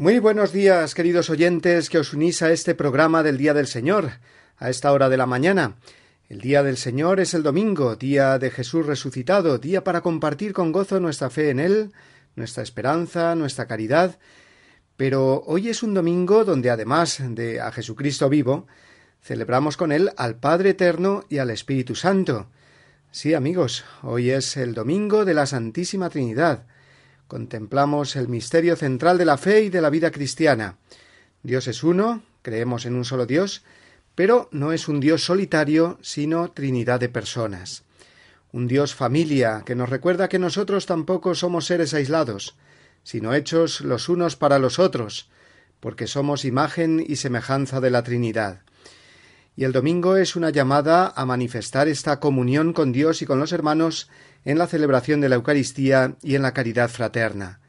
Muy buenos días, queridos oyentes, que os unís a este programa del Día del Señor, a esta hora de la mañana. El Día del Señor es el domingo, día de Jesús resucitado, día para compartir con gozo nuestra fe en Él, nuestra esperanza, nuestra caridad. Pero hoy es un domingo donde, además de a Jesucristo vivo, celebramos con Él al Padre Eterno y al Espíritu Santo. Sí, amigos, hoy es el domingo de la Santísima Trinidad, contemplamos el misterio central de la fe y de la vida cristiana. Dios es uno, creemos en un solo Dios, pero no es un Dios solitario, sino Trinidad de personas. Un Dios familia que nos recuerda que nosotros tampoco somos seres aislados, sino hechos los unos para los otros, porque somos imagen y semejanza de la Trinidad. Y el domingo es una llamada a manifestar esta comunión con Dios y con los hermanos en la celebración de la Eucaristía y en la caridad fraterna.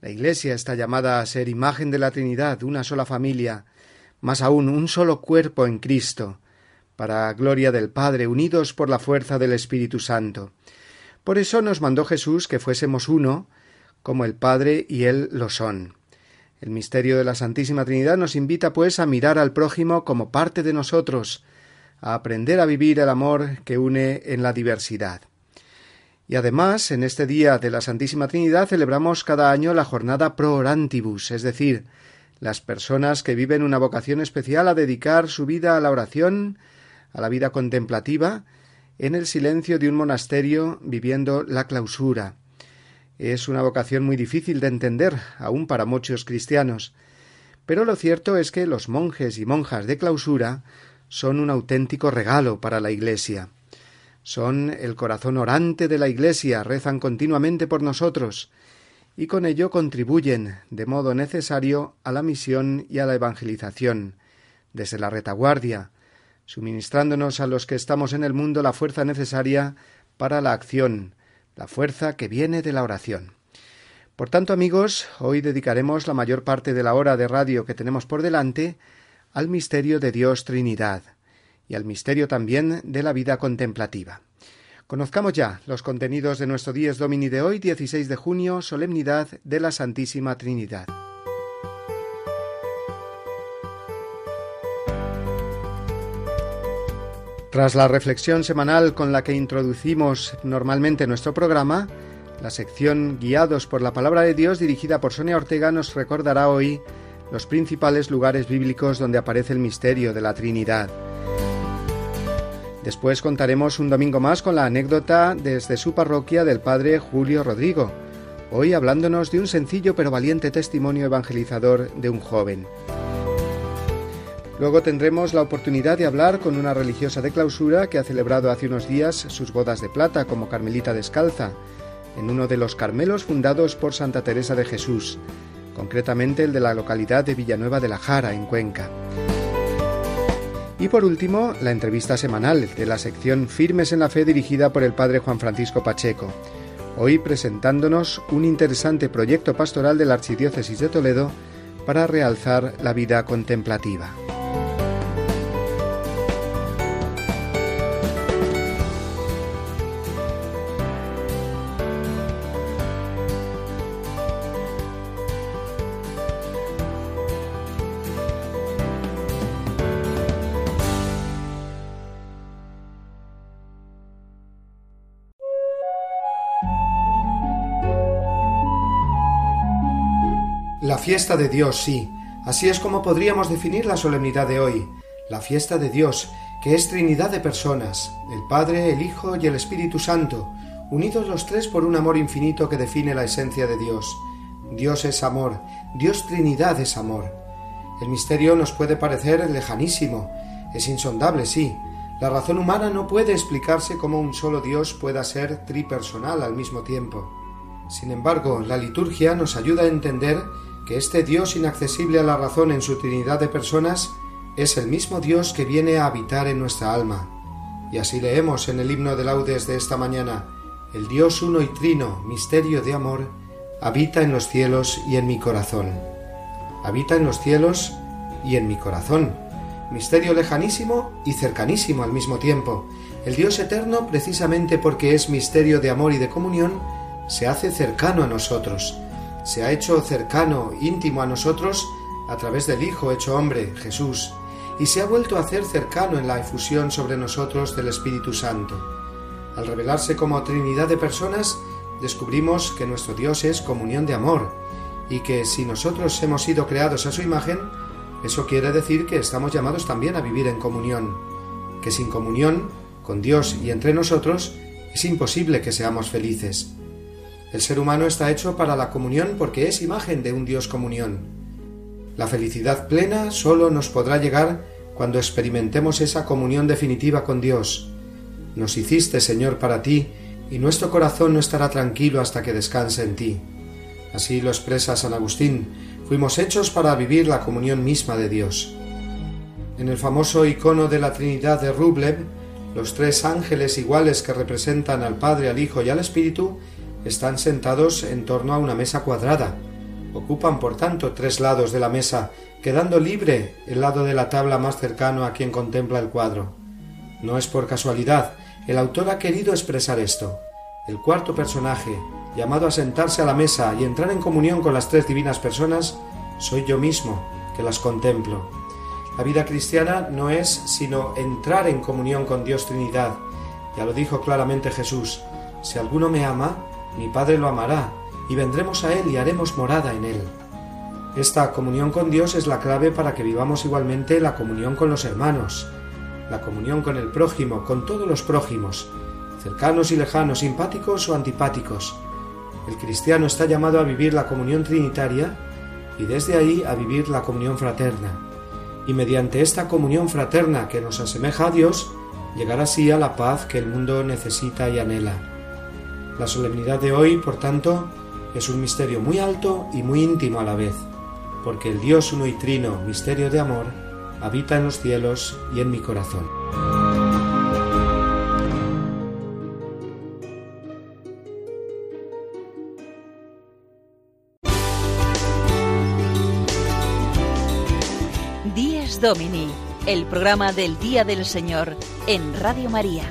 La Iglesia está llamada a ser imagen de la Trinidad, una sola familia, más aún un solo cuerpo en Cristo, para gloria del Padre, unidos por la fuerza del Espíritu Santo. Por eso nos mandó Jesús que fuésemos uno, como el Padre y Él lo son. El misterio de la Santísima Trinidad nos invita, pues, a mirar al prójimo como parte de nosotros, a aprender a vivir el amor que une en la diversidad. Y además, en este día de la Santísima Trinidad celebramos cada año la jornada pro orantibus, es decir, las personas que viven una vocación especial a dedicar su vida a la oración, a la vida contemplativa, en el silencio de un monasterio viviendo la clausura. Es una vocación muy difícil de entender, aun para muchos cristianos. Pero lo cierto es que los monjes y monjas de clausura son un auténtico regalo para la Iglesia. Son el corazón orante de la Iglesia, rezan continuamente por nosotros, y con ello contribuyen de modo necesario a la misión y a la evangelización, desde la retaguardia, suministrándonos a los que estamos en el mundo la fuerza necesaria para la acción, la fuerza que viene de la oración. Por tanto, amigos, hoy dedicaremos la mayor parte de la hora de radio que tenemos por delante al misterio de Dios Trinidad, y al misterio también de la vida contemplativa. Conozcamos ya los contenidos de nuestro Dies Domini de hoy, 16 de junio, solemnidad de la Santísima Trinidad. Tras la reflexión semanal con la que introducimos normalmente nuestro programa, la sección Guiados por la Palabra de Dios dirigida por Sonia Ortega nos recordará hoy los principales lugares bíblicos donde aparece el misterio de la Trinidad. Después contaremos un domingo más con la anécdota desde su parroquia del padre Julio Rodrigo, hoy hablándonos de un sencillo pero valiente testimonio evangelizador de un joven. Luego tendremos la oportunidad de hablar con una religiosa de clausura que ha celebrado hace unos días sus bodas de plata como Carmelita Descalza, en uno de los Carmelos fundados por Santa Teresa de Jesús, concretamente el de la localidad de Villanueva de la Jara, en Cuenca. Y por último, la entrevista semanal de la sección Firmes en la Fe dirigida por el padre Juan Francisco Pacheco, hoy presentándonos un interesante proyecto pastoral de la Archidiócesis de Toledo para realzar la vida contemplativa. Fiesta de Dios, sí. Así es como podríamos definir la solemnidad de hoy. La fiesta de Dios, que es Trinidad de personas, el Padre, el Hijo y el Espíritu Santo, unidos los tres por un amor infinito que define la esencia de Dios. Dios es amor, Dios Trinidad es amor. El misterio nos puede parecer lejanísimo, es insondable, sí. La razón humana no puede explicarse cómo un solo Dios pueda ser tripersonal al mismo tiempo. Sin embargo, la liturgia nos ayuda a entender que este Dios inaccesible a la razón en su Trinidad de personas es el mismo Dios que viene a habitar en nuestra alma. Y así leemos en el himno de laudes de esta mañana, el Dios uno y trino, misterio de amor, habita en los cielos y en mi corazón. Habita en los cielos y en mi corazón. Misterio lejanísimo y cercanísimo al mismo tiempo. El Dios eterno, precisamente porque es misterio de amor y de comunión, se hace cercano a nosotros. Se ha hecho cercano, íntimo a nosotros, a través del Hijo hecho hombre, Jesús, y se ha vuelto a hacer cercano en la efusión sobre nosotros del Espíritu Santo. Al revelarse como Trinidad de personas, descubrimos que nuestro Dios es comunión de amor, y que si nosotros hemos sido creados a su imagen, eso quiere decir que estamos llamados también a vivir en comunión, que sin comunión con Dios y entre nosotros es imposible que seamos felices. El ser humano está hecho para la comunión porque es imagen de un Dios comunión. La felicidad plena solo nos podrá llegar cuando experimentemos esa comunión definitiva con Dios. Nos hiciste, Señor, para ti, y nuestro corazón no estará tranquilo hasta que descanse en ti. Así lo expresa San Agustín, fuimos hechos para vivir la comunión misma de Dios. En el famoso icono de la Trinidad de Rublev, los tres ángeles iguales que representan al Padre, al Hijo y al Espíritu están sentados en torno a una mesa cuadrada. Ocupan, por tanto, tres lados de la mesa, quedando libre el lado de la tabla más cercano a quien contempla el cuadro. No es por casualidad, el autor ha querido expresar esto. El cuarto personaje, llamado a sentarse a la mesa y entrar en comunión con las tres divinas personas, soy yo mismo, que las contemplo. La vida cristiana no es sino entrar en comunión con Dios Trinidad. Ya lo dijo claramente Jesús, si alguno me ama, mi Padre lo amará, y vendremos a Él y haremos morada en Él. Esta comunión con Dios es la clave para que vivamos igualmente la comunión con los hermanos, la comunión con el prójimo, con todos los prójimos, cercanos y lejanos, simpáticos o antipáticos. El cristiano está llamado a vivir la comunión trinitaria y desde ahí a vivir la comunión fraterna. Y mediante esta comunión fraterna que nos asemeja a Dios, llegar así a la paz que el mundo necesita y anhela. La solemnidad de hoy, por tanto, es un misterio muy alto y muy íntimo a la vez, porque el Dios uno y trino, misterio de amor, habita en los cielos y en mi corazón. Días Domini, el programa del Día del Señor en Radio María.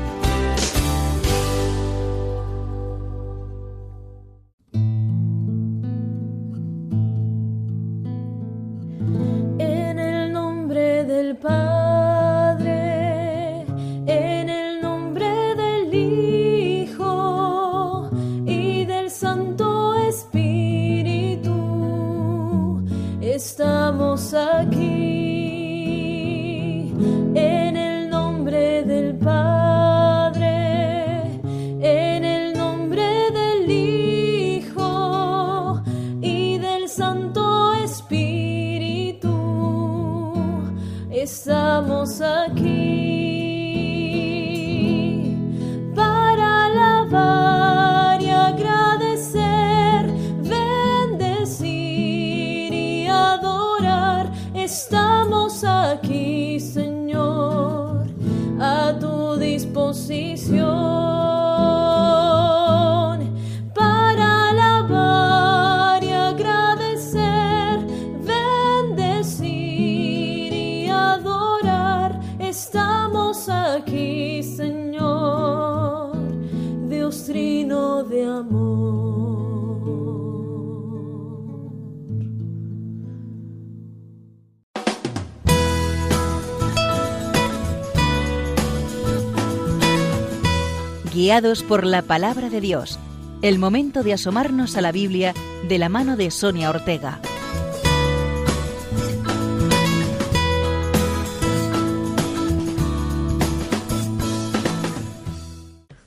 Por la palabra de Dios, el momento de asomarnos a la Biblia de la mano de Sonia Ortega.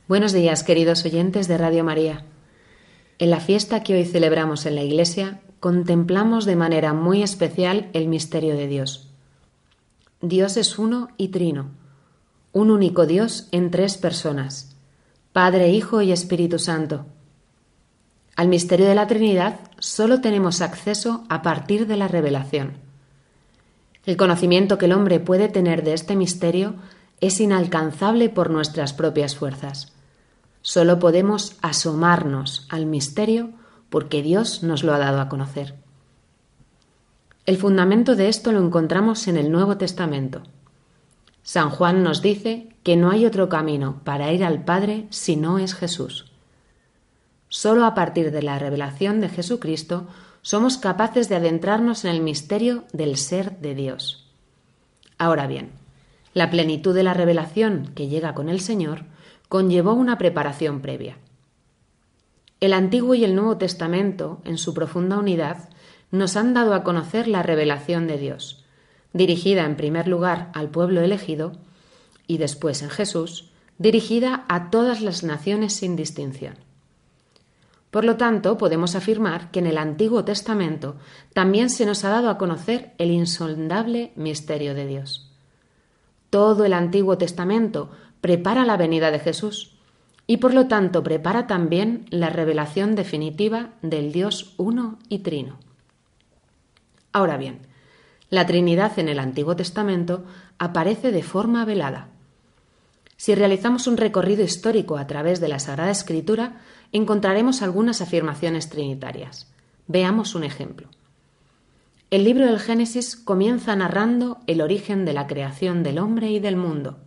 Buenos días, queridos oyentes de Radio María. En la fiesta que hoy celebramos en la Iglesia, contemplamos de manera muy especial el misterio de Dios. Dios es uno y trino, un único Dios en tres personas, Padre, Hijo y Espíritu Santo. Al misterio de la Trinidad solo tenemos acceso a partir de la revelación. El conocimiento que el hombre puede tener de este misterio es inalcanzable por nuestras propias fuerzas. Solo podemos asomarnos al misterio porque Dios nos lo ha dado a conocer. El fundamento de esto lo encontramos en el Nuevo Testamento. San Juan nos dice que no hay otro camino para ir al Padre si no es Jesús. Solo a partir de la revelación de Jesucristo somos capaces de adentrarnos en el misterio del ser de Dios. Ahora bien, la plenitud de la revelación que llega con el Señor conllevó una preparación previa. El Antiguo y el Nuevo Testamento, en su profunda unidad, nos han dado a conocer la revelación de Dios, dirigida en primer lugar al pueblo elegido y después en Jesús, dirigida a todas las naciones sin distinción. Por lo tanto, podemos afirmar que en el Antiguo Testamento también se nos ha dado a conocer el insondable misterio de Dios. Todo el Antiguo Testamento prepara la venida de Jesús y por lo tanto prepara también la revelación definitiva del Dios uno y trino. Ahora bien, la Trinidad en el Antiguo Testamento aparece de forma velada. Si realizamos un recorrido histórico a través de la Sagrada Escritura, encontraremos algunas afirmaciones trinitarias. Veamos un ejemplo. El libro del Génesis comienza narrando el origen de la creación del hombre y del mundo.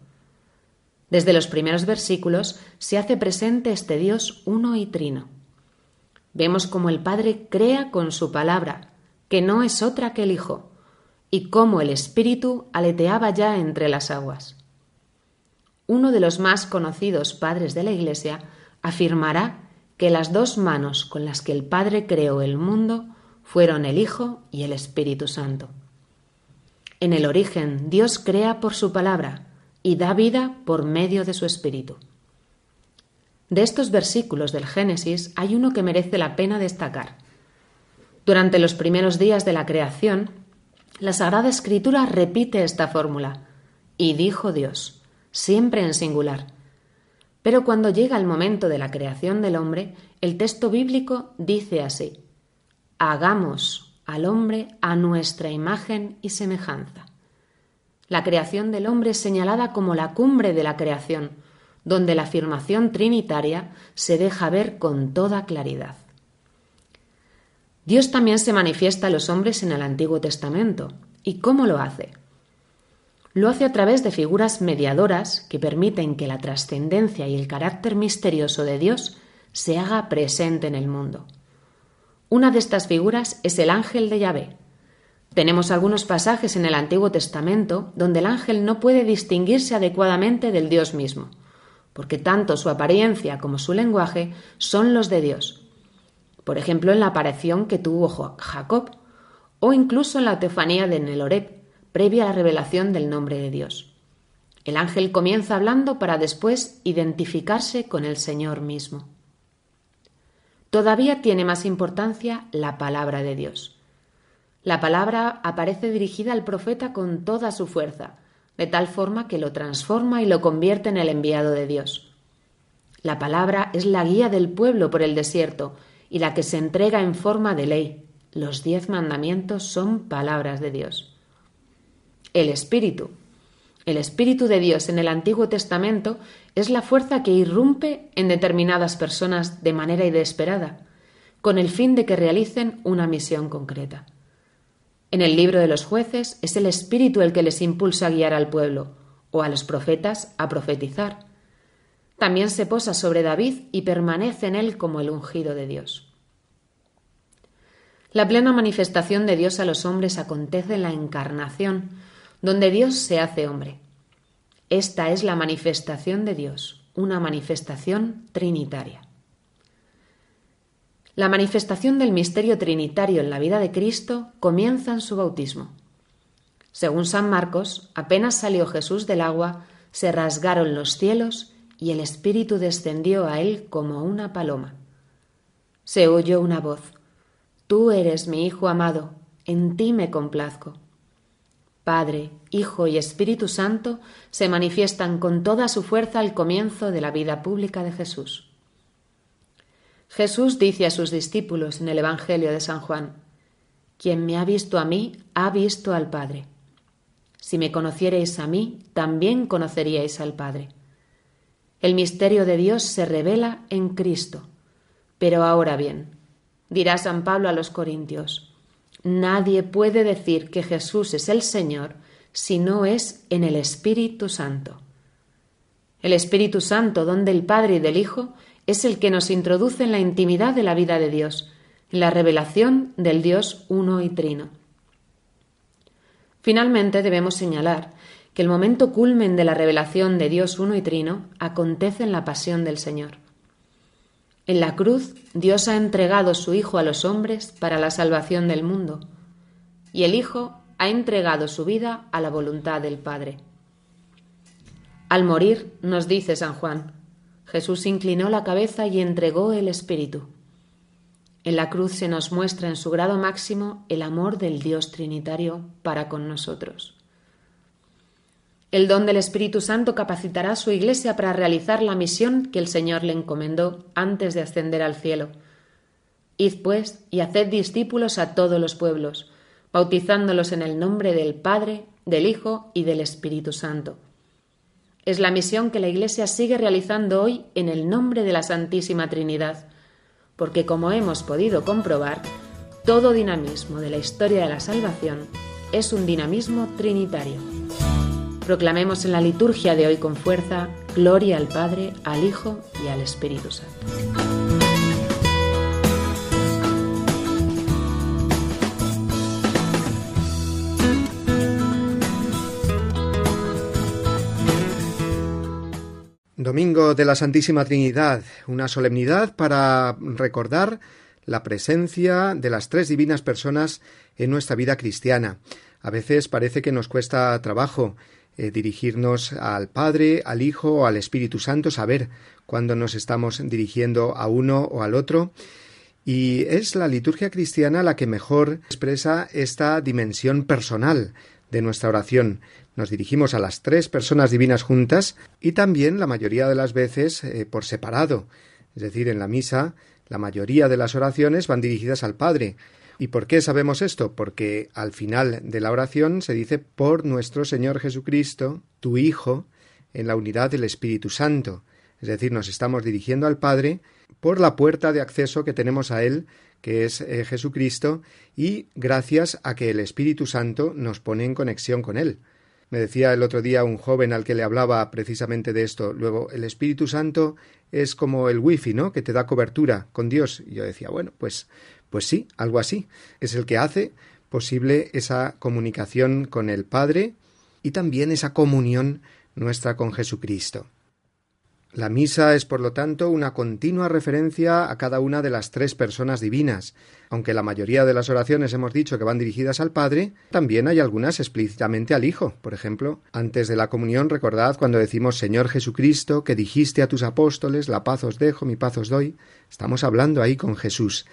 Desde los primeros versículos se hace presente este Dios uno y trino. Vemos cómo el Padre crea con su palabra, que no es otra que el Hijo, y cómo el Espíritu aleteaba ya entre las aguas. Uno de los más conocidos padres de la Iglesia afirmará que las dos manos con las que el Padre creó el mundo fueron el Hijo y el Espíritu Santo. En el origen Dios crea por su palabra, y da vida por medio de su Espíritu. De estos versículos del Génesis hay uno que merece la pena destacar. Durante los primeros días de la creación, la Sagrada Escritura repite esta fórmula, y dijo Dios, siempre en singular. Pero cuando llega el momento de la creación del hombre, el texto bíblico dice así, hagamos al hombre a nuestra imagen y semejanza. La creación del hombre es señalada como la cumbre de la creación, donde la afirmación trinitaria se deja ver con toda claridad. Dios también se manifiesta a los hombres en el Antiguo Testamento. ¿Y cómo lo hace? Lo hace a través de figuras mediadoras que permiten que la trascendencia y el carácter misterioso de Dios se haga presente en el mundo. Una de estas figuras es el ángel de Yahvé, tenemos algunos pasajes en el Antiguo Testamento donde el ángel no puede distinguirse adecuadamente del Dios mismo, porque tanto su apariencia como su lenguaje son los de Dios. Por ejemplo, en la aparición que tuvo Jacob, o incluso en la teofanía de Neloreb, previa a la revelación del nombre de Dios. El ángel comienza hablando para después identificarse con el Señor mismo. Todavía tiene más importancia la palabra de Dios. La palabra aparece dirigida al profeta con toda su fuerza, de tal forma que lo transforma y lo convierte en el enviado de Dios. La palabra es la guía del pueblo por el desierto y la que se entrega en forma de ley. Los diez mandamientos son palabras de Dios. El Espíritu. El Espíritu de Dios en el Antiguo Testamento es la fuerza que irrumpe en determinadas personas de manera inesperada, con el fin de que realicen una misión concreta. En el libro de los jueces es el Espíritu el que les impulsa a guiar al pueblo, o a los profetas a profetizar. También se posa sobre David y permanece en él como el ungido de Dios. La plena manifestación de Dios a los hombres acontece en la encarnación, donde Dios se hace hombre. Esta es la manifestación de Dios, una manifestación trinitaria. La manifestación del misterio trinitario en la vida de Cristo comienza en su bautismo. Según San Marcos, apenas salió Jesús del agua, se rasgaron los cielos y el Espíritu descendió a él como una paloma. se oyó una voz. Tú eres mi Hijo amado, en ti me complazco. Padre, Hijo y Espíritu Santo se manifiestan con toda su fuerza al comienzo de la vida pública de Jesús. Jesús dice a sus discípulos en el Evangelio de San Juan, Quien me ha visto a mí, ha visto al Padre. Si me conocierais a mí, también conoceríais al Padre. El misterio de Dios se revela en Cristo. Pero ahora bien, dirá San Pablo a los Corintios, nadie puede decir que Jesús es el Señor si no es en el Espíritu Santo. El Espíritu Santo, donde el Padre y del Hijo, es el que nos introduce en la intimidad de la vida de Dios, en la revelación del Dios uno y trino. Finalmente debemos señalar que el momento culmen de la revelación de Dios uno y trino acontece en la pasión del Señor. En la cruz Dios ha entregado su Hijo a los hombres para la salvación del mundo, y el Hijo ha entregado su vida a la voluntad del Padre. Al morir, nos dice San Juan, Jesús inclinó la cabeza y entregó el Espíritu. En la cruz se nos muestra en su grado máximo el amor del Dios Trinitario para con nosotros. El don del Espíritu Santo capacitará a su Iglesia para realizar la misión que el Señor le encomendó antes de ascender al cielo. Id pues y haced discípulos a todos los pueblos, bautizándolos en el nombre del Padre, del Hijo y del Espíritu Santo. Es la misión que la Iglesia sigue realizando hoy en el nombre de la Santísima Trinidad, porque como hemos podido comprobar, todo dinamismo de la historia de la salvación es un dinamismo trinitario. Proclamemos en la liturgia de hoy con fuerza, gloria al Padre, al Hijo y al Espíritu Santo. Domingo de la Santísima Trinidad, una solemnidad para recordar la presencia de las tres divinas personas en nuestra vida cristiana. A veces parece que nos cuesta trabajo eh, dirigirnos al Padre, al Hijo al Espíritu Santo, saber cuándo nos estamos dirigiendo a uno o al otro. Y es la liturgia cristiana la que mejor expresa esta dimensión personal de nuestra oración. Nos dirigimos a las tres personas divinas juntas y también la mayoría de las veces eh, por separado. Es decir, en la misa la mayoría de las oraciones van dirigidas al Padre, ¿Y por qué sabemos esto? Porque al final de la oración se dice por nuestro Señor Jesucristo, tu Hijo, en la unidad del Espíritu Santo. Es decir, nos estamos dirigiendo al Padre por la puerta de acceso que tenemos a Él, que es eh, Jesucristo, y gracias a que el Espíritu Santo nos pone en conexión con Él. Me decía el otro día un joven al que le hablaba precisamente de esto. Luego, el Espíritu Santo es como el wifi, ¿no? Que te da cobertura con Dios. Y yo decía, bueno, pues pues sí, algo así. Es el que hace posible esa comunicación con el Padre y también esa comunión nuestra con Jesucristo. La misa es, por lo tanto, una continua referencia a cada una de las tres personas divinas. Aunque la mayoría de las oraciones hemos dicho que van dirigidas al Padre, también hay algunas explícitamente al Hijo. Por ejemplo, antes de la comunión recordad cuando decimos Señor Jesucristo, que dijiste a tus apóstoles, la paz os dejo, mi paz os doy. Estamos hablando ahí con Jesús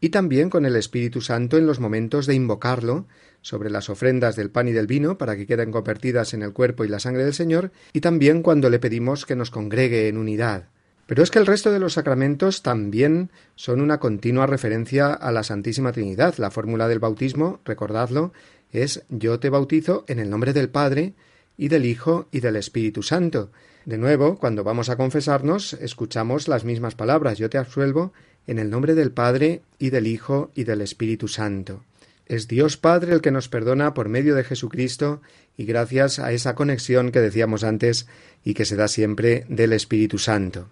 y también con el Espíritu Santo en los momentos de invocarlo sobre las ofrendas del pan y del vino para que queden convertidas en el cuerpo y la sangre del Señor, y también cuando le pedimos que nos congregue en unidad. Pero es que el resto de los sacramentos también son una continua referencia a la Santísima Trinidad. La fórmula del bautismo, recordadlo, es yo te bautizo en el nombre del Padre y del Hijo y del Espíritu Santo. De nuevo, cuando vamos a confesarnos, escuchamos las mismas palabras yo te absuelvo en el nombre del Padre y del Hijo y del Espíritu Santo. Es Dios Padre el que nos perdona por medio de Jesucristo y gracias a esa conexión que decíamos antes y que se da siempre del Espíritu Santo.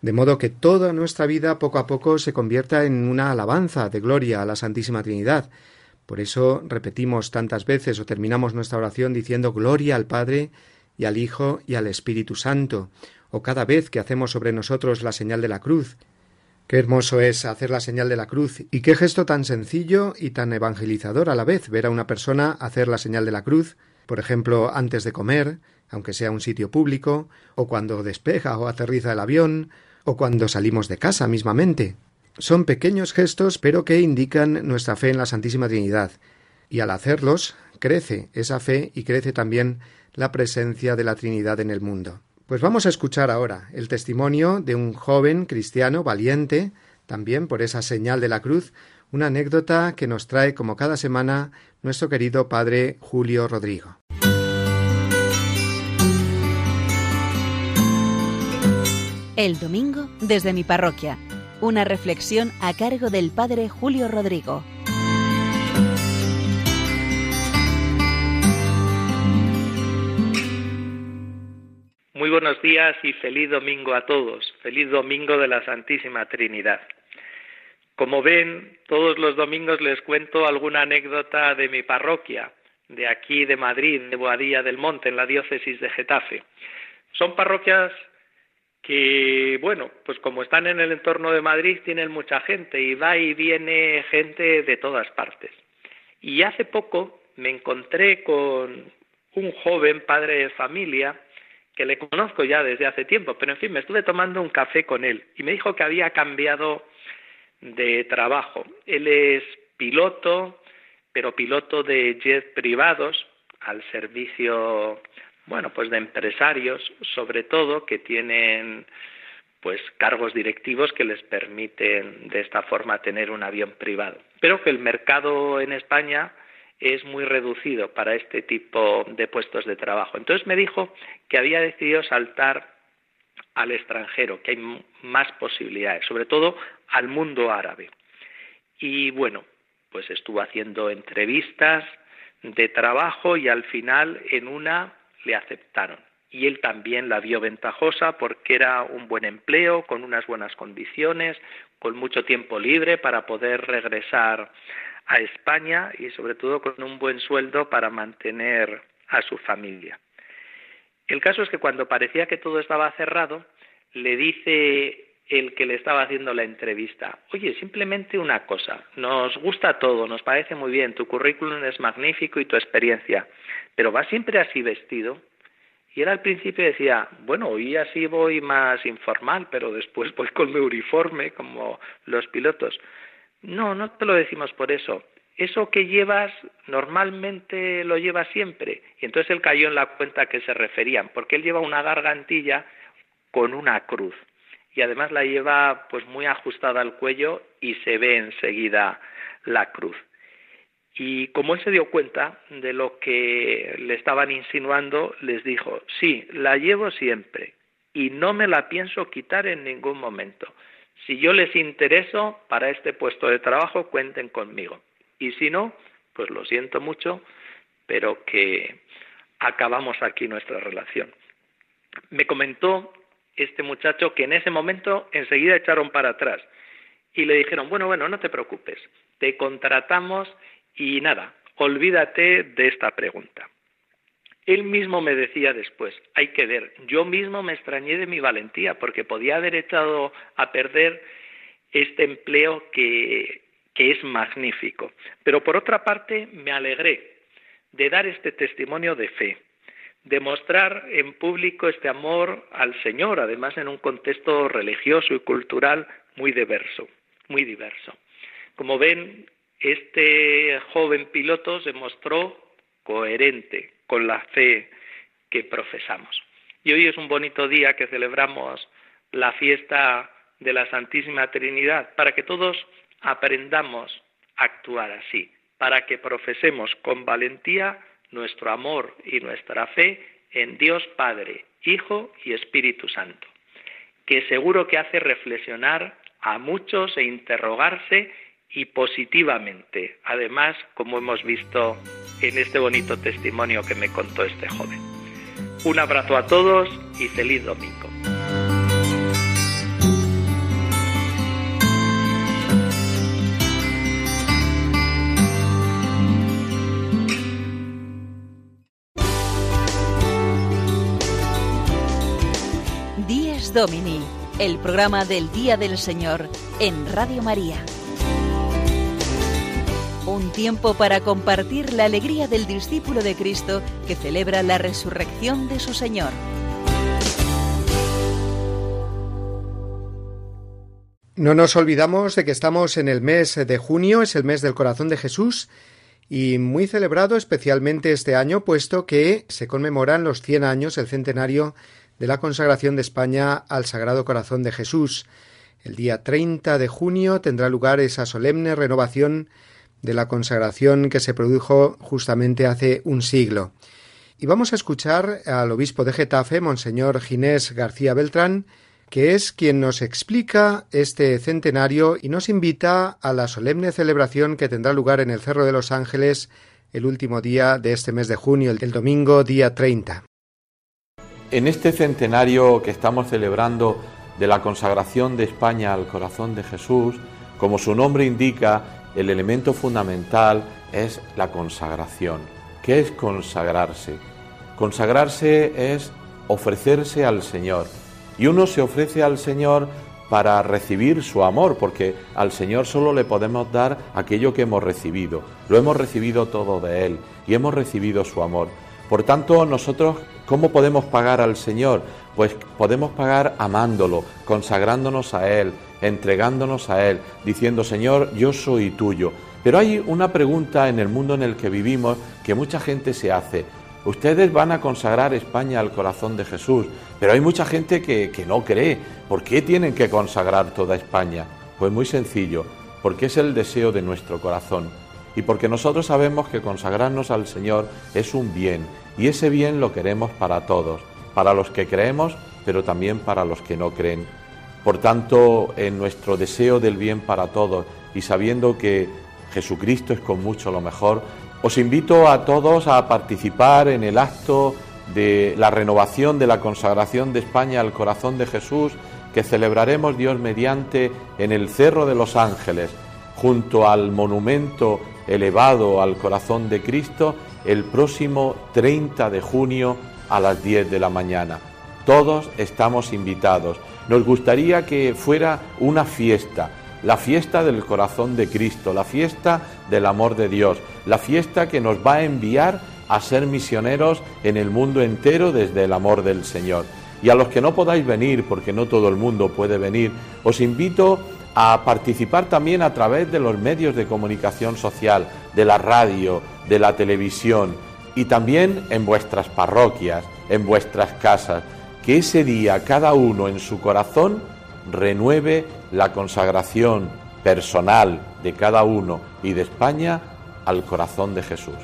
De modo que toda nuestra vida poco a poco se convierta en una alabanza de gloria a la Santísima Trinidad. Por eso repetimos tantas veces o terminamos nuestra oración diciendo gloria al Padre y al Hijo y al Espíritu Santo, o cada vez que hacemos sobre nosotros la señal de la cruz, Qué hermoso es hacer la señal de la cruz y qué gesto tan sencillo y tan evangelizador a la vez ver a una persona hacer la señal de la cruz, por ejemplo, antes de comer, aunque sea un sitio público, o cuando despeja o aterriza el avión, o cuando salimos de casa mismamente. Son pequeños gestos, pero que indican nuestra fe en la Santísima Trinidad. Y al hacerlos, crece esa fe y crece también la presencia de la Trinidad en el mundo. Pues vamos a escuchar ahora el testimonio de un joven cristiano valiente, también por esa señal de la cruz, una anécdota que nos trae como cada semana nuestro querido padre Julio Rodrigo. El domingo desde mi parroquia. Una reflexión a cargo del padre Julio Rodrigo. Muy buenos días y feliz domingo a todos. Feliz domingo de la Santísima Trinidad. Como ven, todos los domingos les cuento alguna anécdota de mi parroquia, de aquí de Madrid, de Boadilla del Monte, en la diócesis de Getafe. Son parroquias que, bueno, pues como están en el entorno de Madrid, tienen mucha gente y va y viene gente de todas partes. Y hace poco me encontré con un joven padre de familia que le conozco ya desde hace tiempo, pero en fin, me estuve tomando un café con él y me dijo que había cambiado de trabajo. Él es piloto, pero piloto de jet privados al servicio bueno, pues de empresarios, sobre todo, que tienen pues cargos directivos que les permiten de esta forma tener un avión privado. Pero que el mercado en España es muy reducido para este tipo de puestos de trabajo. Entonces me dijo que había decidido saltar al extranjero, que hay más posibilidades, sobre todo al mundo árabe. Y bueno, pues estuvo haciendo entrevistas de trabajo y al final en una le aceptaron. Y él también la vio ventajosa porque era un buen empleo, con unas buenas condiciones, con mucho tiempo libre para poder regresar a España y sobre todo con un buen sueldo para mantener a su familia. El caso es que cuando parecía que todo estaba cerrado, le dice el que le estaba haciendo la entrevista, oye, simplemente una cosa, nos gusta todo, nos parece muy bien, tu currículum es magnífico y tu experiencia, pero ¿vas siempre así vestido? Y él al principio decía, bueno, hoy así voy más informal, pero después voy con mi uniforme, como los pilotos. No, no te lo decimos por eso. Eso que llevas normalmente lo llevas siempre. Y entonces él cayó en la cuenta que se referían, porque él lleva una gargantilla con una cruz y además la lleva pues muy ajustada al cuello y se ve enseguida la cruz. Y como él se dio cuenta de lo que le estaban insinuando, les dijo, sí, la llevo siempre y no me la pienso quitar en ningún momento. Si yo les intereso para este puesto de trabajo, cuenten conmigo. Y si no, pues lo siento mucho, pero que acabamos aquí nuestra relación. Me comentó este muchacho que en ese momento enseguida echaron para atrás y le dijeron, bueno, bueno, no te preocupes, te contratamos y nada, olvídate de esta pregunta. Él mismo me decía después, hay que ver, yo mismo me extrañé de mi valentía porque podía haber echado a perder este empleo que, es magnífico. Pero por otra parte me alegré de dar este testimonio de fe, demostrar en público este amor al Señor, además en un contexto religioso y cultural muy diverso, muy diverso. Como ven, este joven piloto se mostró coherente con la fe que profesamos. Y hoy es un bonito día que celebramos la fiesta de la Santísima Trinidad para que todos aprendamos a actuar así, para que profesemos con valentía nuestro amor y nuestra fe en Dios Padre, Hijo y Espíritu Santo, que seguro que hace reflexionar a muchos e interrogarse y positivamente, además, como hemos visto en este bonito testimonio que me contó este joven. Un abrazo a todos y feliz domingo. 10 Domini, el programa del Día del Señor en Radio María. Un tiempo para compartir la alegría del discípulo de Cristo que celebra la resurrección de su Señor. No nos olvidamos de que estamos en el mes de junio, es el mes del corazón de Jesús, y muy celebrado especialmente este año, puesto que se conmemoran los cien años, el centenario de la consagración de España al Sagrado Corazón de Jesús. El día 30 de junio tendrá lugar esa solemne renovación de la consagración que se produjo justamente hace un siglo. Y vamos a escuchar al obispo de Getafe, Monseñor Ginés García Beltrán, que es quien nos explica este centenario y nos invita a la solemne celebración que tendrá lugar en el Cerro de los Ángeles el último día de este mes de junio, el domingo día 30. En este centenario que estamos celebrando de la consagración de España al corazón de Jesús, como su nombre indica, el elemento fundamental es la consagración. ¿Qué es consagrarse? Consagrarse es ofrecerse al Señor. Y uno se ofrece al Señor para recibir su amor, porque al Señor solo le podemos dar aquello que hemos recibido. Lo hemos recibido todo de Él y hemos recibido su amor. Por tanto, nosotros, ¿cómo podemos pagar al Señor? Pues podemos pagar amándolo, consagrándonos a Él, entregándonos a Él, diciendo, Señor, yo soy tuyo. Pero hay una pregunta en el mundo en el que vivimos que mucha gente se hace. Ustedes van a consagrar España al corazón de Jesús, pero hay mucha gente que, que no cree. ¿Por qué tienen que consagrar toda España? Pues muy sencillo, porque es el deseo de nuestro corazón y porque nosotros sabemos que consagrarnos al Señor es un bien y ese bien lo queremos para todos, para los que creemos, pero también para los que no creen. Por tanto, en nuestro deseo del bien para todos y sabiendo que Jesucristo es con mucho lo mejor, os invito a todos a participar en el acto de la renovación de la consagración de España al corazón de Jesús que celebraremos Dios mediante en el Cerro de los Ángeles, junto al monumento elevado al corazón de Cristo, el próximo 30 de junio a las 10 de la mañana. Todos estamos invitados. Nos gustaría que fuera una fiesta, la fiesta del corazón de Cristo, la fiesta del amor de Dios, la fiesta que nos va a enviar a ser misioneros en el mundo entero desde el amor del Señor. Y a los que no podáis venir, porque no todo el mundo puede venir, os invito a participar también a través de los medios de comunicación social, de la radio, de la televisión y también en vuestras parroquias, en vuestras casas, que ese día cada uno en su corazón renueve la consagración personal de cada uno y de España al corazón de Jesús.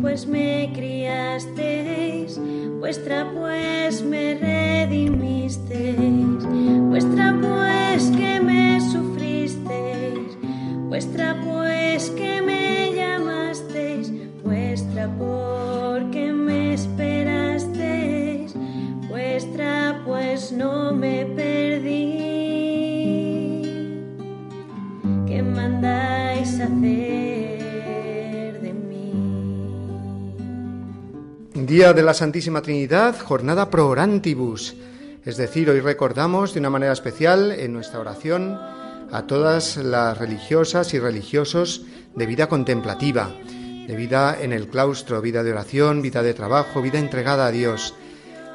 Pues me criasteis, vuestra pues me redimisteis, vuestra pues que me sufristeis, vuestra pues que Día de la Santísima Trinidad, jornada pro orantibus. Es decir, hoy recordamos de una manera especial en nuestra oración a todas las religiosas y religiosos de vida contemplativa, de vida en el claustro, vida de oración, vida de trabajo, vida entregada a Dios.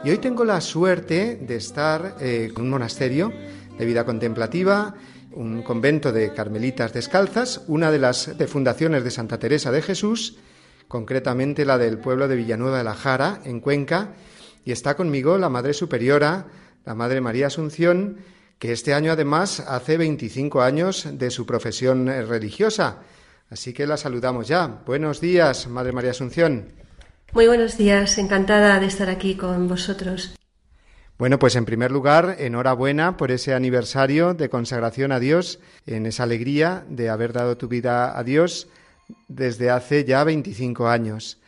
Y hoy tengo la suerte de estar eh, en un monasterio de vida contemplativa, un convento de carmelitas descalzas, una de las fundaciones de Santa Teresa de Jesús, concretamente la del pueblo de Villanueva de la Jara, en Cuenca, y está conmigo la Madre Superiora, la Madre María Asunción, que este año además hace 25 años de su profesión religiosa. Así que la saludamos ya. Buenos días, Madre María Asunción. Muy buenos días, encantada de estar aquí con vosotros. Bueno, pues en primer lugar, enhorabuena por ese aniversario de consagración a Dios, en esa alegría de haber dado tu vida a Dios desde hace ya 25 años.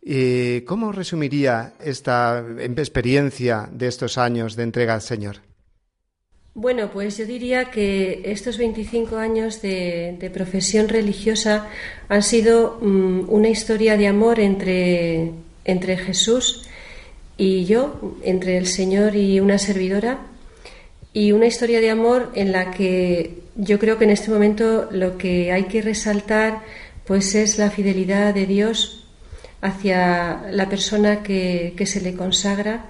¿Y ¿Cómo resumiría esta experiencia de estos años de entrega al Señor? Bueno, pues yo diría que estos 25 años de, profesión religiosa han sido mm, una historia de amor entre, entre Jesús y yo, entre el Señor y una servidora, y una historia de amor en la que yo creo que en este momento lo que hay que resaltar pues es la fidelidad de Dios hacia la persona que, que se le consagra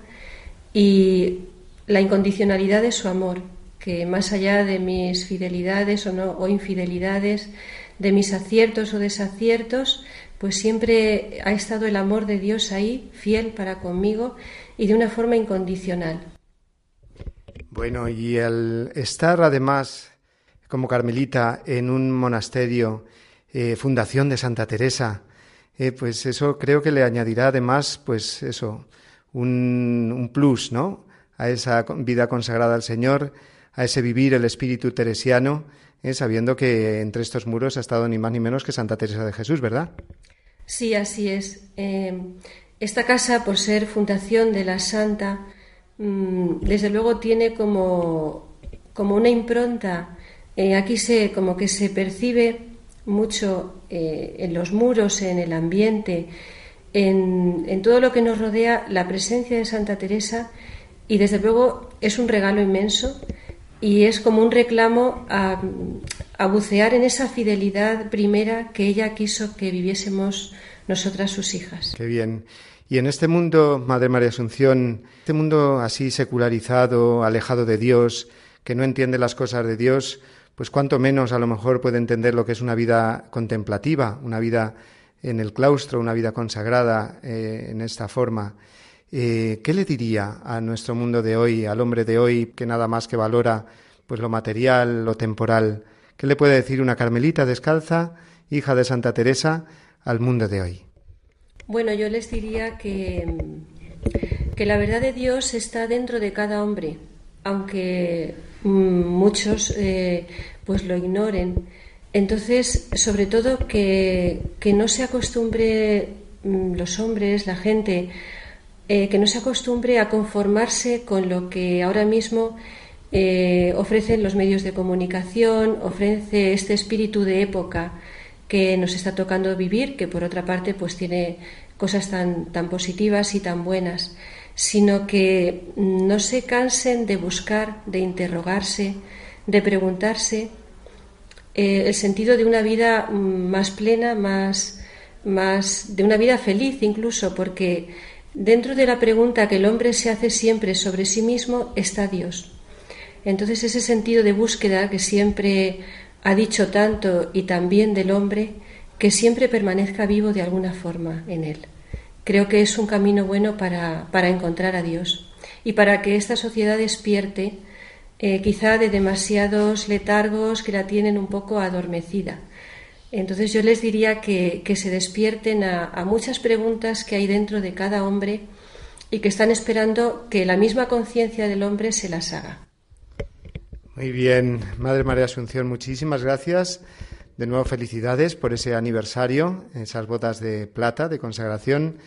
y la incondicionalidad de su amor, que más allá de mis fidelidades o, no, o infidelidades, de mis aciertos o desaciertos, pues siempre ha estado el amor de Dios ahí, fiel para conmigo y de una forma incondicional. Bueno, y al estar además como carmelita en un monasterio, eh, fundación de Santa Teresa, eh, pues eso creo que le añadirá además, pues eso, un, plus, ¿no? A esa vida consagrada al Señor, a ese vivir el espíritu teresiano, eh, sabiendo que entre estos muros ha estado ni más ni menos que Santa Teresa de Jesús, ¿verdad? Sí, así es. Eh, esta casa, por ser fundación de la Santa, mm, desde luego tiene como, como una impronta. Aquí se, como que se percibe mucho eh, en los muros, en el ambiente, en, en todo lo que nos rodea, la presencia de Santa Teresa y desde luego es un regalo inmenso y es como un reclamo a, a, bucear en esa fidelidad primera que ella quiso que viviésemos nosotras sus hijas. Qué bien. Y en este mundo, Madre María Asunción, este mundo así secularizado, alejado de Dios, que no entiende las cosas de Dios, pues cuánto menos a lo mejor puede entender lo que es una vida contemplativa, una vida en el claustro, una vida consagrada eh, en esta forma. Eh, ¿Qué le diría a nuestro mundo de hoy, al hombre de hoy, que nada más que valora pues lo material, lo temporal? ¿Qué le puede decir una carmelita descalza, hija de Santa Teresa, al mundo de hoy? Bueno, yo les diría que, que la verdad de Dios está dentro de cada hombre, aunque mm, muchos eh, pues lo ignoren. Entonces, sobre todo que, que no se acostumbre mm, los hombres, la gente, eh, que no se acostumbre a conformarse con lo que ahora mismo eh, ofrecen los medios de comunicación, ofrece este espíritu de época que nos está tocando vivir, que por otra parte pues tiene cosas tan, tan positivas y tan buenas, sino que no se cansen de buscar, de interrogarse, de preguntarse eh, el sentido de una vida más plena, más, más, de una vida feliz incluso, porque Dentro de la pregunta que el hombre se hace siempre sobre sí mismo está Dios. Entonces ese sentido de búsqueda que siempre ha dicho tanto y también del hombre, que siempre permanezca vivo de alguna forma en él. Creo que es un camino bueno para, para encontrar a Dios y para que esta sociedad despierte eh, quizá de demasiados letargos que la tienen un poco adormecida entonces yo les diría que, que se despierten a, a, muchas preguntas que hay dentro de cada hombre y que están esperando que la misma conciencia del hombre se las haga. Muy bien, Madre María Asunción, muchísimas gracias. De nuevo felicidades por ese aniversario, esas botas de plata de consagración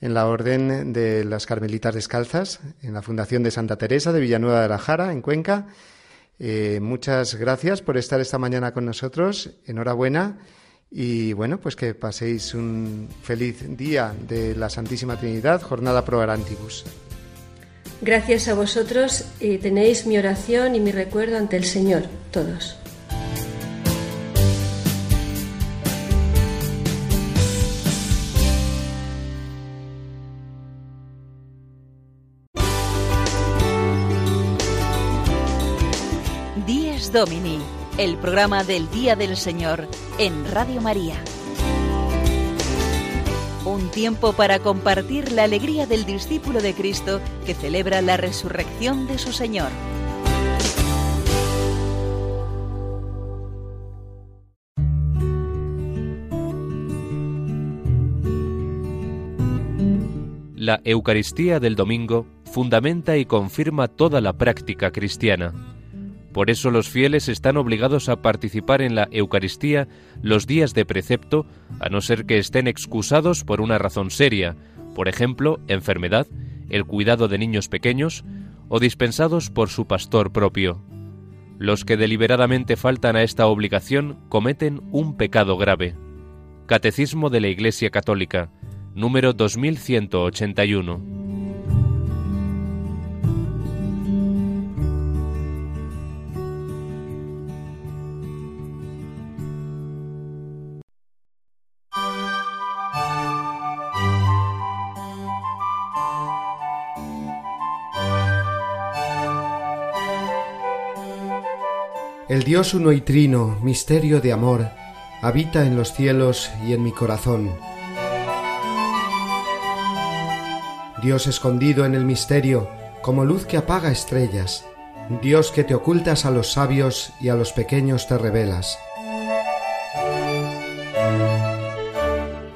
en la Orden de las Carmelitas Descalzas, en la Fundación de Santa Teresa de Villanueva de la Jara, en Cuenca. Eh, muchas gracias por estar esta mañana con nosotros. Enhorabuena. Y bueno, pues que paséis un feliz día de la Santísima Trinidad, jornada pro Arantibus. Gracias a vosotros y tenéis mi oración y mi recuerdo ante el Señor, todos. Domini, el programa del Día del Señor en Radio María. Un tiempo para compartir la alegría del discípulo de Cristo que celebra la resurrección de su Señor. La Eucaristía del Domingo fundamenta y confirma toda la práctica cristiana. Por eso los fieles están obligados a participar en la Eucaristía los días de precepto, a no ser que estén excusados por una razón seria, por ejemplo, enfermedad, el cuidado de niños pequeños o dispensados por su pastor propio. Los que deliberadamente faltan a esta obligación cometen un pecado grave. Catecismo de la Iglesia Católica, número 2181. El Dios uno y trino, misterio de amor, habita en los cielos y en mi corazón. Dios escondido en el misterio, como luz que apaga estrellas, Dios que te ocultas a los sabios y a los pequeños te revelas.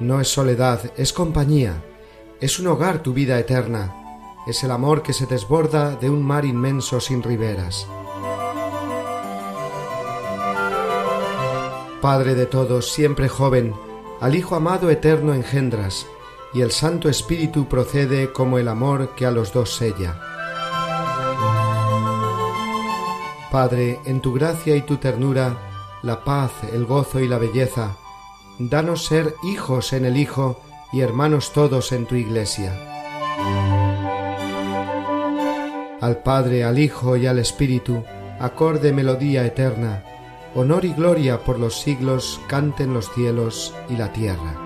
No es soledad, es compañía, es un hogar tu vida eterna, es el amor que se desborda de un mar inmenso sin riberas. Padre de todos, siempre joven, al Hijo amado eterno engendras, y el Santo Espíritu procede como el amor que a los dos sella. Padre, en tu gracia y tu ternura, la paz, el gozo y la belleza, danos ser hijos en el Hijo y hermanos todos en tu Iglesia. Al Padre, al Hijo y al Espíritu, acorde melodía eterna, honor y gloria por los siglos canten los cielos y la tierra.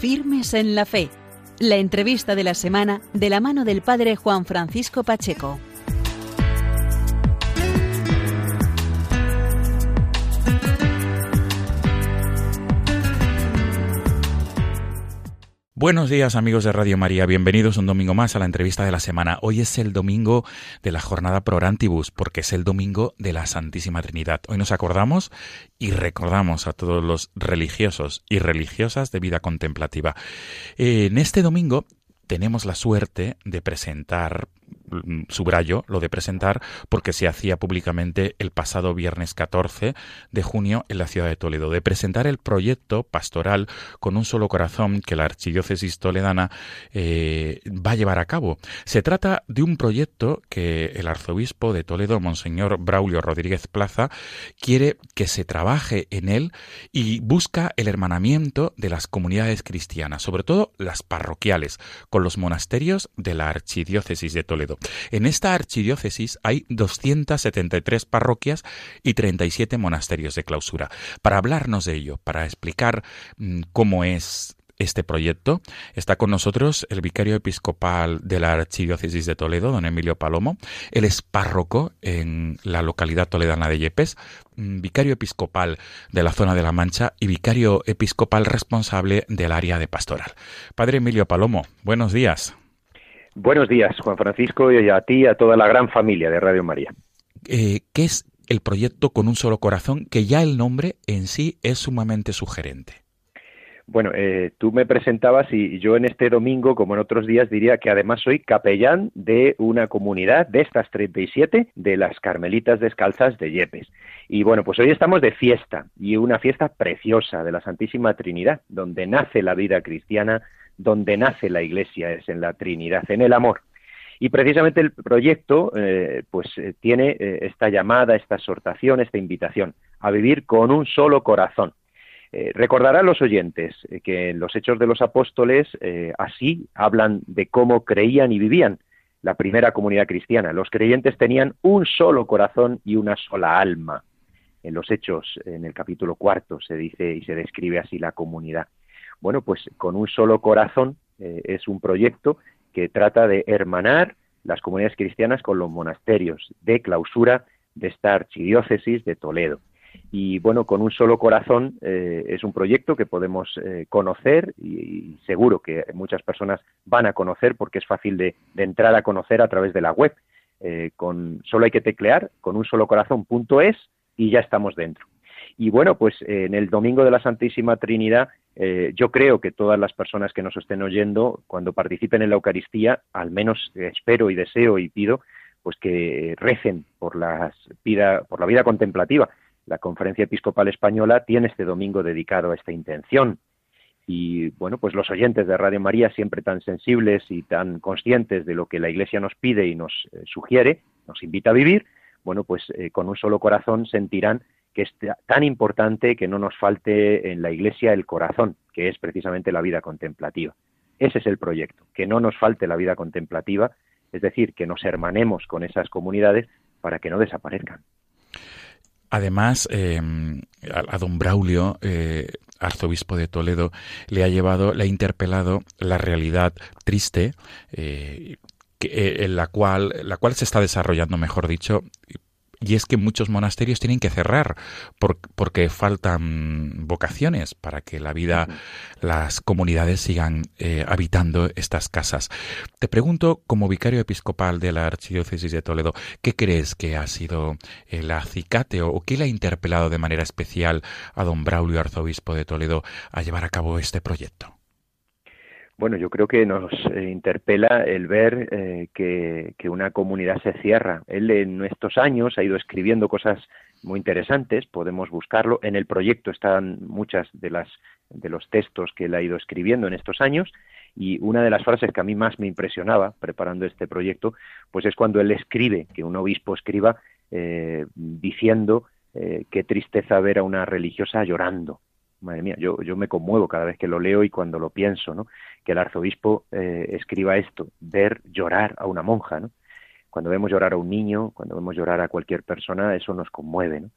Firmes en la fe. La entrevista de la semana de la mano del padre Juan Francisco Pacheco. Buenos días amigos de Radio María, bienvenidos un domingo más a la entrevista de la semana. Hoy es el domingo de la jornada Prorantibus, porque es el domingo de la Santísima Trinidad. Hoy nos acordamos y recordamos a todos los religiosos y religiosas de vida contemplativa. En este domingo tenemos la suerte de presentar subrayo lo de presentar porque se hacía públicamente el pasado viernes 14 de junio en la ciudad de Toledo, de presentar el proyecto pastoral con un solo corazón que la Archidiócesis Toledana eh, va a llevar a cabo. Se trata de un proyecto que el arzobispo de Toledo, Monseñor Braulio Rodríguez Plaza, quiere que se trabaje en él y busca el hermanamiento de las comunidades cristianas, sobre todo las parroquiales, con los monasterios de la Archidiócesis de Toledo. En esta archidiócesis hay 273 parroquias y 37 monasterios de clausura. Para hablarnos de ello, para explicar mm, cómo es este proyecto. Está con nosotros el vicario episcopal de la Archidiócesis de Toledo, don Emilio Palomo. Él es párroco en la localidad toledana de Yepes, mm, vicario episcopal de la zona de la Mancha y vicario episcopal responsable del área de pastoral. Padre Emilio Palomo, buenos días. Buenos días, Juan Francisco, y a ti y a toda la gran familia de Radio María. Eh, ¿Qué es el proyecto Con un solo corazón? Que ya el nombre en sí es sumamente sugerente. Bueno, eh, tú me presentabas y yo en este domingo, como en otros días, diría que además soy capellán de una comunidad de estas 37 de las Carmelitas Descalzas de Yepes. Y bueno, pues hoy estamos de fiesta y una fiesta preciosa de la Santísima Trinidad, donde nace la vida cristiana, donde nace la Iglesia, es en la Trinidad, en el amor. Y precisamente el proyecto eh, pues eh, tiene eh, esta llamada, esta exhortación, esta invitación a vivir con un solo corazón. recordarán los oyentes que en los Hechos de los Apóstoles así hablan de cómo creían y vivían la primera comunidad cristiana. Los creyentes tenían un solo corazón y una sola alma. En los Hechos, en el capítulo cuarto, se dice y se describe así la comunidad. Bueno, pues con un solo corazón eh, es un proyecto que trata de hermanar las comunidades cristianas con los monasterios de clausura de esta archidiócesis de Toledo. Y bueno, con un solo corazón eh, es un proyecto que podemos eh, conocer y, seguro que muchas personas van a conocer porque es fácil de, entrar a conocer a través de la web. solo hay que teclear con un solo corazón.es y ya estamos dentro. Y bueno, pues en el Domingo de la Santísima Trinidad eh, yo creo que todas las personas que nos estén oyendo, cuando participen en la Eucaristía, al menos espero y deseo y pido, pues que recen por, las por la vida contemplativa. La Conferencia Episcopal Española tiene este domingo dedicado a esta intención. Y bueno, pues los oyentes de Radio María, siempre tan sensibles y tan conscientes de lo que la Iglesia nos pide y nos eh, sugiere, nos invita a vivir, bueno, pues eh, con un solo corazón sentirán que es tan importante que no nos falte en la Iglesia el corazón, que es precisamente la vida contemplativa. Ese es el proyecto, que no nos falte la vida contemplativa es decir, que nos hermanemos con esas comunidades para que no desaparezcan. Además, eh, a, don Braulio, eh, arzobispo de Toledo, le ha llevado, le ha interpelado la realidad triste eh, en la cual, la cual se está desarrollando, mejor dicho, y es que muchos monasterios tienen que cerrar porque faltan vocaciones para que la vida, las comunidades sigan eh, habitando estas casas. Te pregunto, como vicario episcopal de la Archidiócesis de Toledo, ¿qué crees que ha sido el acicate o qué le ha interpelado de manera especial a don Braulio, arzobispo de Toledo, a llevar a cabo este proyecto? Bueno, yo creo que nos eh, interpela el ver eh, que, una comunidad se cierra. Él en estos años ha ido escribiendo cosas muy interesantes, podemos buscarlo. En el proyecto están muchas de las de los textos que él ha ido escribiendo en estos años y una de las frases que a mí más me impresionaba preparando este proyecto, pues es cuando él escribe, que un obispo escriba eh, diciendo qué tristeza ver a una religiosa llorando madre mía, yo, yo me conmuevo cada vez que lo leo y cuando lo pienso, ¿no? Que el arzobispo eh, escriba esto, ver llorar a una monja. Cuando vemos llorar a un niño, cuando vemos llorar a cualquier persona, eso nos conmueve, ¿no?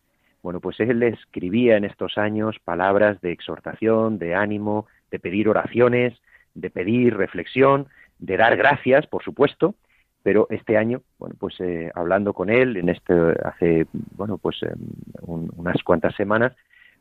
Bueno, pues él le escribía en estos años palabras de exhortación, de ánimo, de pedir oraciones, de pedir reflexión, de dar gracias, por supuesto, pero este año, bueno, pues eh, hablando con él en este hace, bueno, pues em, unas cuantas semanas,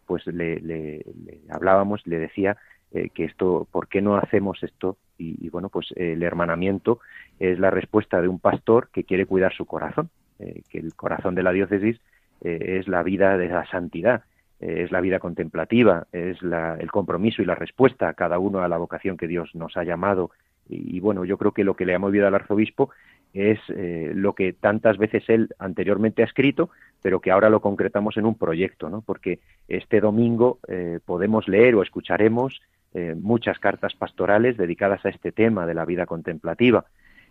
pues le, hablábamos, le decía eh, que esto, ¿por qué no hacemos esto? Y, bueno, pues el hermanamiento es la respuesta de un pastor que quiere cuidar su corazón, eh, que el corazón de la diócesis eh, es la vida de la santidad, es la vida contemplativa, es el compromiso y la respuesta a cada uno a la vocación que Dios nos ha llamado. Y, bueno, yo creo que lo que le ha movido al arzobispo es eh, lo que tantas veces él anteriormente ha escrito, pero que ahora lo concretamos en un proyecto, ¿no? Porque este domingo eh, podemos leer o escucharemos eh, muchas cartas pastorales dedicadas a este tema de la vida contemplativa.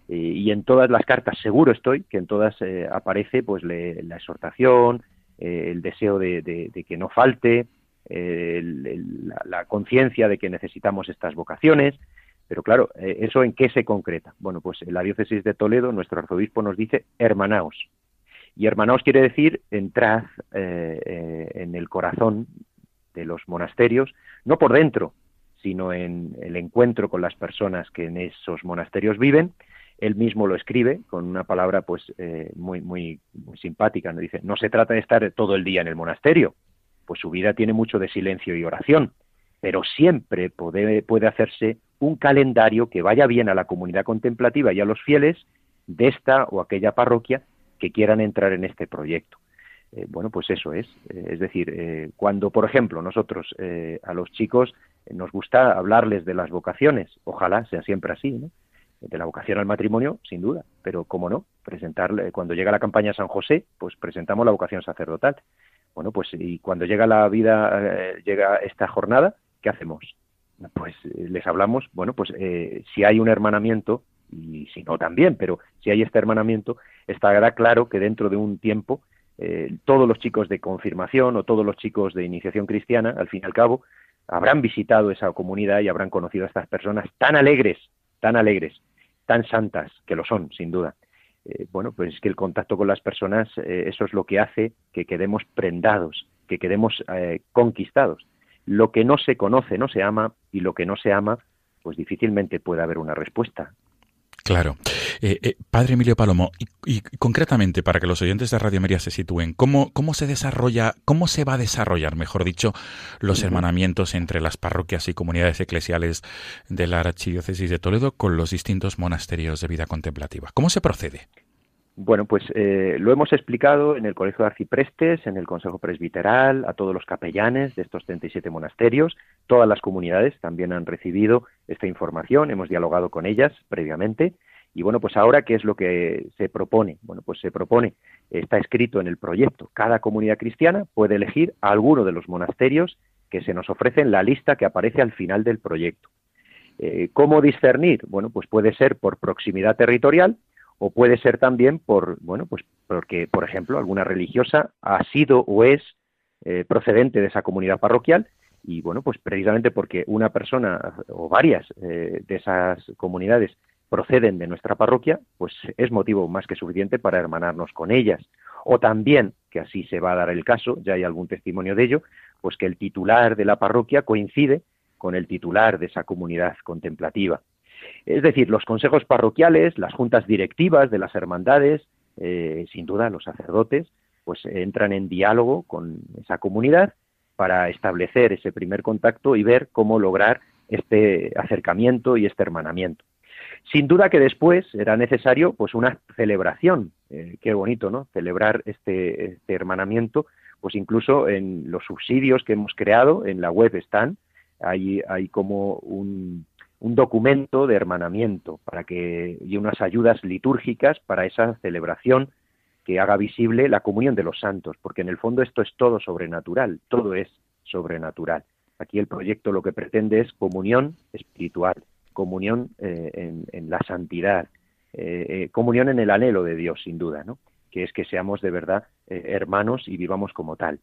y en todas las cartas, seguro estoy, que en todas aparece pues la exhortación, el deseo de, que no falte, la conciencia de que necesitamos estas vocaciones, pero claro, eh, ¿eso en qué se concreta? Bueno, pues en la diócesis de Toledo nuestro arzobispo nos dice hermanaos. Y hermanaos quiere decir entrad eh, eh, en el corazón de los monasterios, no por dentro, sino en el encuentro con las personas que en esos monasterios viven. Él mismo lo escribe con una palabra pues muy, muy, muy simpática. ¿no? Dice, no se trata de estar todo el día en el monasterio, pues su vida tiene mucho de silencio y oración, pero siempre puede, puede hacerse un calendario que vaya bien a la comunidad contemplativa y a los fieles de esta o aquella parroquia que quieran entrar en este proyecto. Eh, bueno, pues eso es. Eh, es decir, eh, cuando, por ejemplo, nosotros a los chicos nos gusta hablarles de las vocaciones, ojalá sea siempre así, ¿no? De la vocación al matrimonio, sin duda, pero cómo no, presentarle, cuando llega la campaña San José, pues presentamos la vocación sacerdotal. Bueno, pues y cuando llega la vida, llega esta jornada, ¿qué hacemos? pues eh, les hablamos, bueno, pues eh, si hay un hermanamiento, y si no también, pero si hay este hermanamiento, estará claro que dentro de un tiempo eh, todos los chicos de confirmación o todos los chicos de iniciación cristiana, al fin y al cabo, habrán visitado esa comunidad y habrán conocido a estas personas tan alegres, tan alegres, tan santas, que lo son, sin duda. bueno, pues es que el contacto con las personas, eso es lo que hace que quedemos prendados, que quedemos conquistados lo que no se conoce no se ama y lo que no se ama, pues difícilmente puede haber una respuesta. Claro. Eh, eh, padre Emilio Palomo, y, concretamente para que los oyentes de Radio María se sitúen, ¿cómo, ¿cómo se desarrolla, cómo se va a desarrollar, mejor dicho, los hermanamientos entre las parroquias y comunidades eclesiales de la Archidiócesis de Toledo con los distintos monasterios de vida contemplativa? ¿Cómo se procede? Bueno, pues eh, lo hemos explicado en el Colegio de Arciprestes, en el Consejo Presbiteral, a todos los capellanes de estos 37 monasterios. Todas las comunidades también han recibido esta información, hemos dialogado con ellas previamente. Y bueno, pues ahora, ¿qué es lo que se propone? Bueno, pues se propone, está escrito en el proyecto, cada comunidad cristiana puede elegir a alguno de los monasterios que se nos ofrece en la lista que aparece al final del proyecto. Eh, ¿Cómo discernir? Bueno, pues puede ser por proximidad territorial, o puede ser también por, bueno, pues porque, por ejemplo, alguna religiosa ha sido o es eh, procedente de esa comunidad parroquial y, bueno, pues precisamente porque una persona o varias eh, de esas comunidades proceden de nuestra parroquia, pues es motivo más que suficiente para hermanarnos con ellas. O también, que así se va a dar el caso, ya hay algún testimonio de ello, pues que el titular de la parroquia coincide con el titular de esa comunidad contemplativa. Es decir, los consejos parroquiales, las juntas directivas de las hermandades, eh, sin duda los sacerdotes, pues entran en diálogo con esa comunidad para establecer ese primer contacto y ver cómo lograr este acercamiento y este hermanamiento. Sin duda que después era necesario pues una celebración, eh, qué bonito, ¿no? Celebrar este, este, hermanamiento, pues incluso en los subsidios que hemos creado en la web están, hay, hay como un, un documento de hermanamiento para que y unas ayudas litúrgicas para esa celebración que haga visible la comunión de los santos, porque en el fondo esto es todo sobrenatural, todo es sobrenatural. Aquí el proyecto lo que pretende es comunión espiritual, comunión eh, en, la santidad, eh, eh, comunión en el anhelo de Dios, sin duda, ¿no? que es que seamos de verdad hermanos y vivamos como tal.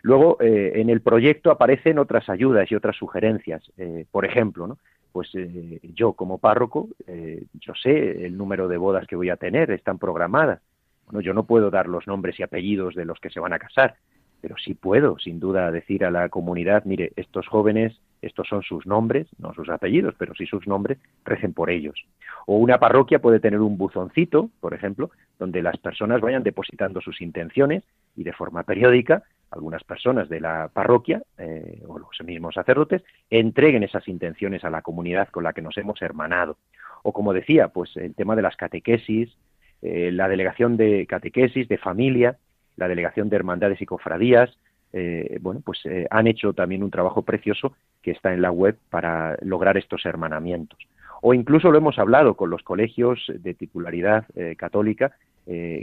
Luego, en el proyecto aparecen otras ayudas y otras sugerencias. por ejemplo, ¿no? Pues yo como párroco, yo sé el número de bodas que voy a tener, están programadas. Bueno, yo no puedo dar los nombres y apellidos de los que se van a casar, pero sí puedo, sin duda, decir a la comunidad, mire, estos jóvenes, estos son sus nombres, no sus apellidos, pero sí sus nombres, recen por ellos. O una parroquia puede tener un buzoncito, por ejemplo, donde las personas vayan depositando sus intenciones y de forma periódica algunas personas de la parroquia eh, o los mismos sacerdotes entreguen esas intenciones a la comunidad con la que nos hemos hermanado. O como decía, pues el tema de las catequesis, eh, la delegación de catequesis, de familia, la delegación de hermandades y cofradías, eh, bueno, pues han hecho también un trabajo precioso que está en la web para lograr estos hermanamientos. O incluso lo hemos hablado con los colegios de titularidad católica,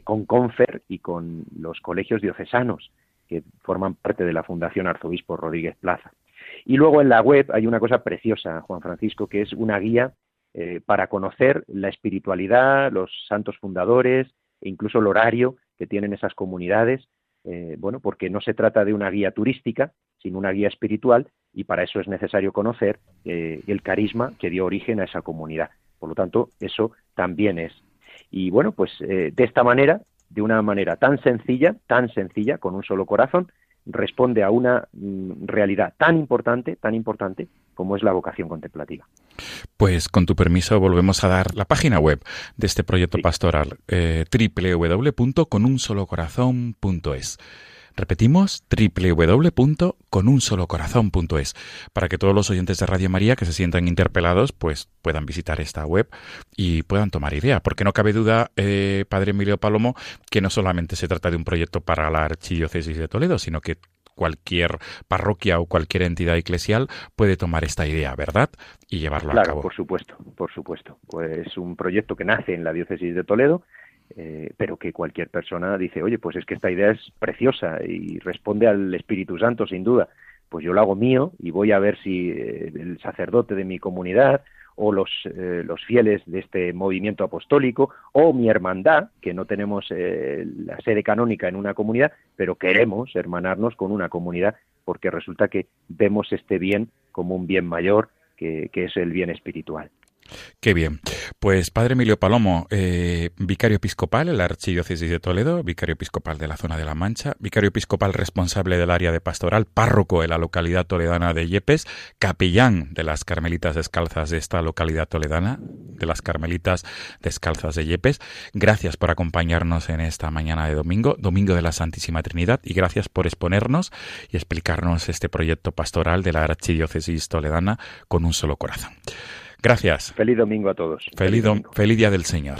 con Confer y con los colegios diocesanos que forman parte de la Fundación Arzobispo Rodríguez Plaza. Y luego en la web hay una cosa preciosa, Juan Francisco, que es una guía eh, para conocer la espiritualidad, los santos fundadores e incluso el horario que tienen esas comunidades, eh, bueno, porque no se trata de una guía turística, sino una guía espiritual y para eso es necesario conocer eh, el carisma que dio origen a esa comunidad. Por lo tanto, eso también es. Y bueno, pues de esta manera, de una manera tan sencilla, tan sencilla, con un solo corazón, responde a una mm, realidad tan importante, tan importante como es la vocación contemplativa. Pues con tu permiso volvemos a dar la página web de este proyecto pastoral, eh, www.conunsolocorazon.es. Repetimos, www.conunsolocorazon.es, para que todos los oyentes de Radio María que se sientan interpelados, pues puedan visitar esta web y puedan tomar idea, porque no cabe duda, eh, Padre Emilio Palomo, que no solamente se trata de un proyecto para la Archidiócesis de Toledo, sino que cualquier parroquia o cualquier entidad eclesial puede tomar esta idea, ¿verdad? Y llevarlo a cabo. Por supuesto, por supuesto. Pues un proyecto que nace en la diócesis de Toledo, eh, pero que cualquier persona dice, oye, pues es que esta idea es preciosa y responde al Espíritu Santo, sin duda. Pues yo lo hago mío y voy a ver si eh, el sacerdote de mi comunidad o los, eh, los fieles de este movimiento apostólico, o mi hermandad, que no tenemos eh, la sede canónica en una comunidad, pero queremos hermanarnos con una comunidad, porque resulta que vemos este bien como un bien mayor, que es el bien espiritual. Qué bien. Pues Padre Emilio Palomo, eh, vicario episcopal en la Archidiócesis de Toledo, vicario episcopal de la zona de La Mancha, vicario episcopal responsable del área de pastoral, párroco en la localidad toledana de Yepes, capellán de las Carmelitas Descalzas de esta localidad toledana, de las Carmelitas Descalzas de Yepes. Gracias por acompañarnos en esta mañana de domingo, domingo de la Santísima Trinidad, y gracias por exponernos y explicarnos este proyecto pastoral de la Archidiócesis toledana con un solo corazón. Gracias. Feliz domingo a todos. Feliz, feliz, Día del Señor.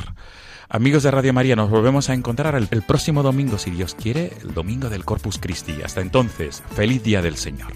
Amigos de Radio María, nos volvemos a encontrar el, el próximo domingo, si Dios quiere, el domingo del Corpus Christi. Hasta entonces, feliz Día del Señor.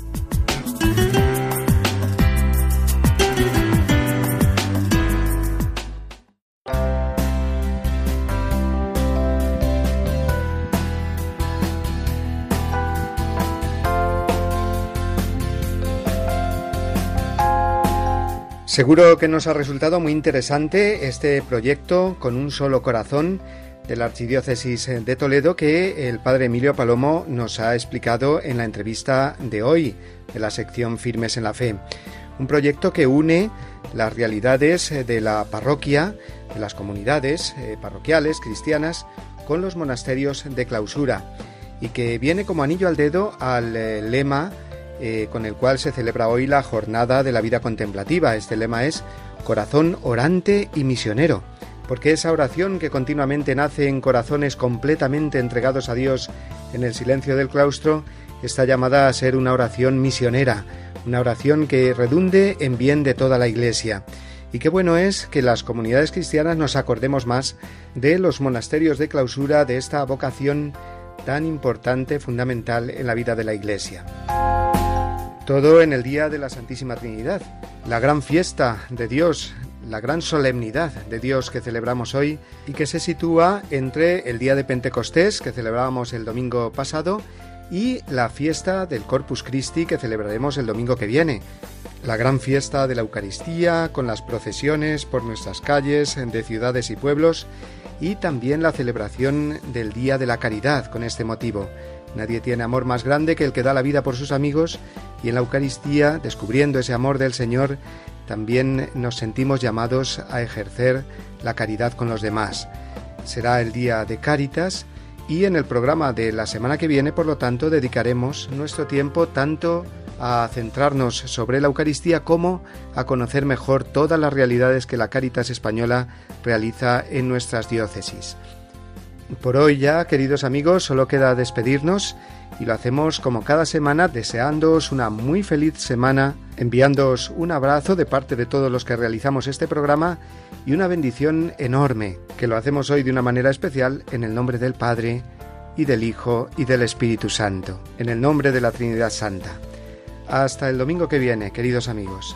Seguro que nos ha resultado muy interesante este proyecto con un solo corazón de la Archidiócesis de Toledo que el padre Emilio Palomo nos ha explicado en la entrevista de hoy de la sección Firmes en la Fe. un proyecto que une las realidades eh, de la parroquia, de las comunidades eh, parroquiales cristianas, con los monasterios de clausura y que viene como anillo al dedo al eh, con el cual se celebra hoy la jornada de la vida contemplativa. Este lema es corazón orante y misionero, porque esa oración que continuamente nace en corazones completamente entregados a Dios en el silencio del claustro está llamada a ser una oración misionera, una oración que redunde en bien de toda la Iglesia. Y qué bueno es que las comunidades cristianas nos acordemos más de los monasterios de clausura, de esta vocación tan importante, fundamental en la vida de la Iglesia. Todo en el día de la Santísima Trinidad, la gran fiesta de Dios, la gran solemnidad de Dios que celebramos hoy y que se sitúa entre el día de Pentecostés, que celebrábamos el domingo pasado, y la fiesta del Corpus Christi que celebraremos el domingo que viene. La gran fiesta de la Eucaristía con las procesiones por nuestras calles de ciudades y pueblos y también la celebración del Día de la Caridad con este motivo. Nadie tiene amor más grande que el que da la vida por sus amigos y en la Eucaristía, descubriendo ese amor del Señor, también nos sentimos llamados a ejercer la caridad con los demás. Será el día de Cáritas y en el programa de la semana que viene, por lo tanto, dedicaremos nuestro tiempo tanto a centrarnos sobre la Eucaristía como a conocer mejor todas las realidades que la Cáritas española realiza en nuestras diócesis. Por hoy ya, queridos amigos, solo queda despedirnos y lo hacemos como cada semana deseándoos una muy feliz semana, enviándoos un abrazo de parte de todos los que realizamos este programa y una bendición enorme, que lo hacemos hoy de una manera especial en el nombre del Padre y del Hijo y del Espíritu Santo, en el nombre de la Trinidad Santa. Hasta el domingo que viene, queridos amigos.